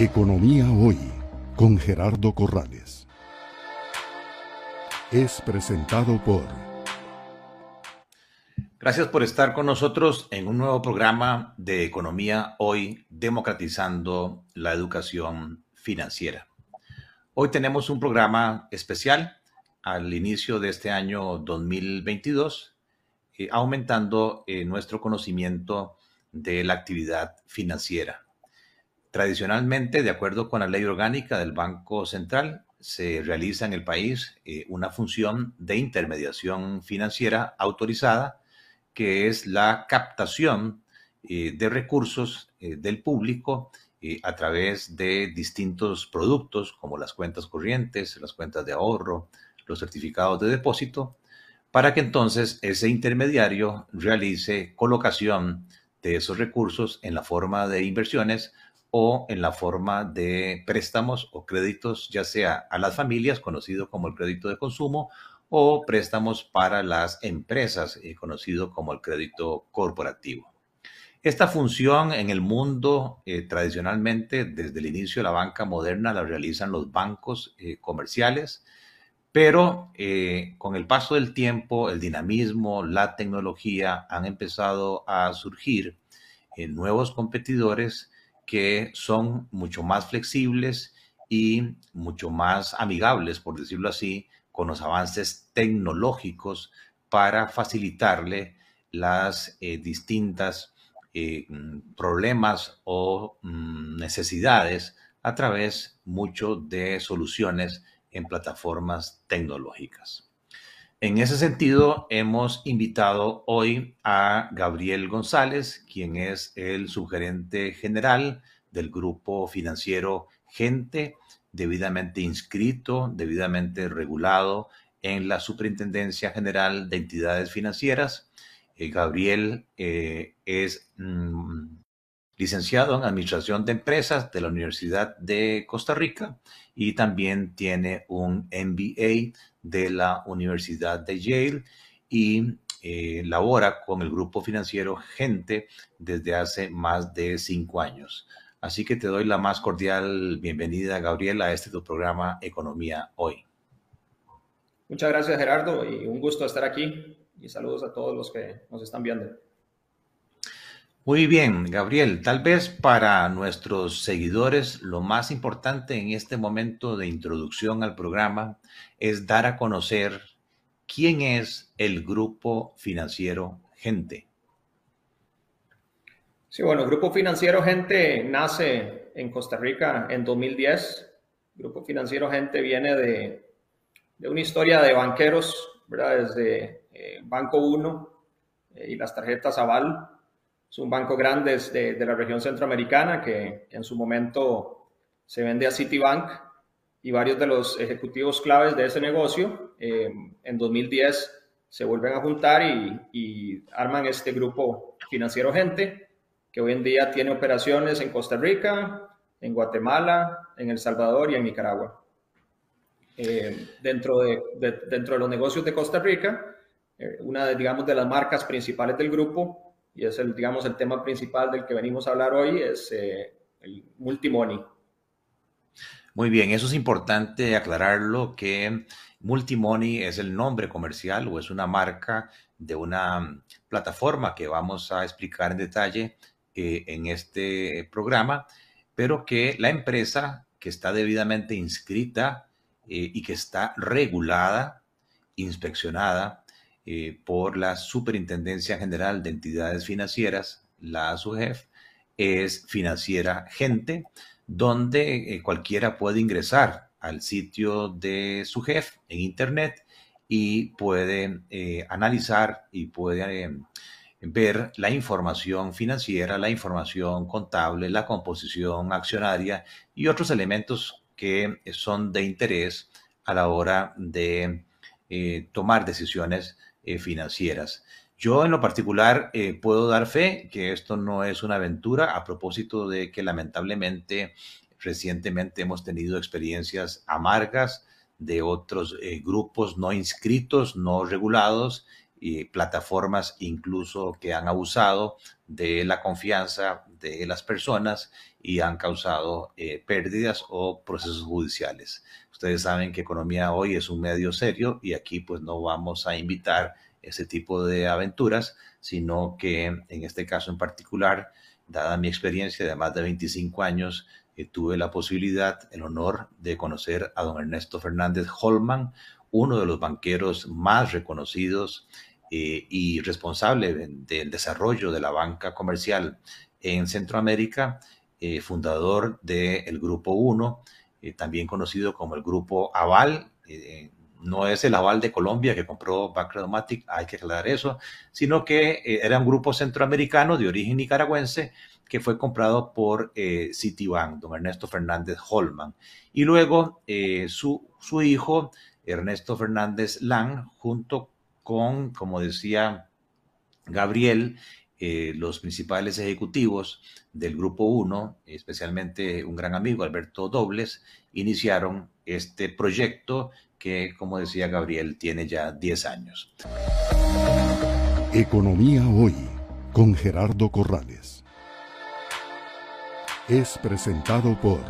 Economía Hoy con Gerardo Corrales. Es presentado por... Gracias por estar con nosotros en un nuevo programa de Economía Hoy, democratizando la educación financiera. Hoy tenemos un programa especial al inicio de este año 2022, eh, aumentando eh, nuestro conocimiento de la actividad financiera. Tradicionalmente, de acuerdo con la ley orgánica del Banco Central, se realiza en el país eh, una función de intermediación financiera autorizada, que es la captación eh, de recursos eh, del público a través de distintos productos como las cuentas corrientes, las cuentas de ahorro, los certificados de depósito, para que entonces ese intermediario realice colocación de esos recursos en la forma de inversiones o en la forma de préstamos o créditos, ya sea a las familias, conocido como el crédito de consumo, o préstamos para las empresas, eh, conocido como el crédito corporativo. Esta función en el mundo eh, tradicionalmente, desde el inicio de la banca moderna, la realizan los bancos eh, comerciales, pero con el paso del tiempo, el dinamismo, la tecnología han empezado a surgir nuevos competidores que son mucho más flexibles y mucho más amigables, por decirlo así, con los avances tecnológicos para facilitarle las eh, distintas eh, problemas o mm, necesidades a través mucho de soluciones en plataformas tecnológicas. En ese sentido, hemos invitado hoy a Gabriel González, quien es el subgerente general del grupo financiero Gente, debidamente inscrito, debidamente regulado en la Superintendencia General de Entidades Financieras. Eh, Gabriel eh, es mm, licenciado en Administración de Empresas de la Universidad de Costa Rica y también tiene un MBA de la Universidad de Yale y eh, labora con el grupo financiero Gente desde hace más de cinco años. Así que te doy la más cordial bienvenida, Gabriel, a este tu programa Economía Hoy. Muchas gracias, Gerardo, y un gusto estar aquí. Y saludos a todos los que nos están viendo. Muy bien, Gabriel, tal vez para nuestros seguidores lo más importante en este momento de introducción al programa es dar a conocer quién es el grupo financiero Gente. Sí, bueno, Grupo Financiero Gente nace en Costa Rica en 2010. El Grupo Financiero Gente viene de, una historia de banqueros, ¿verdad? Desde eh, Banco 1 eh, y las tarjetas Aval es un banco grande de, de la región centroamericana que en su momento se vende a Citibank y varios de los ejecutivos claves de ese negocio eh, en 2010 se vuelven a juntar y, arman este grupo financiero gente que hoy en día tiene operaciones en Costa Rica, en Guatemala, en El Salvador y en Nicaragua. Eh, dentro, de, dentro de los negocios de Costa Rica, eh, una de, digamos, de las marcas principales del grupo y es el, digamos, el tema principal del que venimos a hablar hoy, es eh, el multimoney. Muy bien, eso es importante aclararlo, que Multimoney es el nombre comercial o es una marca de una plataforma que vamos a explicar en detalle eh, en este programa, pero que la empresa que está debidamente inscrita eh, y que está regulada, inspeccionada, eh, por la Superintendencia General de Entidades Financieras, la SUGEF, es Financiera Gente, donde eh, cualquiera puede ingresar al sitio de SUGEF en Internet y puede eh, analizar y puede ver la información financiera, la información contable, la composición accionaria y otros elementos que son de interés a la hora de tomar decisiones eh, financieras. Yo en lo particular eh, puedo dar fe que esto no es una aventura a propósito de que lamentablemente recientemente hemos tenido experiencias amargas de otros eh, grupos no inscritos, no regulados y plataformas incluso que han abusado de la confianza de las personas y han causado eh, pérdidas o procesos judiciales. Ustedes saben que Economía Hoy es un medio serio y aquí pues no vamos a invitar ese tipo de aventuras, sino que en este caso en particular, dada mi experiencia de más de 25 años, eh, tuve la posibilidad, el honor de conocer a don Ernesto Fernández Holman, uno de los banqueros más reconocidos eh, y responsable del desarrollo de la banca comercial en Centroamérica, eh, fundador del Grupo 1, también conocido como el Grupo Aval. No es el Aval de Colombia que compró Bancredomatic, hay que aclarar eso, sino que era un grupo centroamericano de origen nicaragüense que fue comprado por eh, Citibank, don Ernesto Fernández Holman. Y luego eh, su, hijo, Ernesto Fernández Lang, junto con, como decía Gabriel, eh, los principales ejecutivos del Grupo 1, especialmente un gran amigo, Alberto Dobles, iniciaron este proyecto que, como decía Gabriel, tiene ya 10 años. Economía hoy, con Gerardo Corrales es presentado por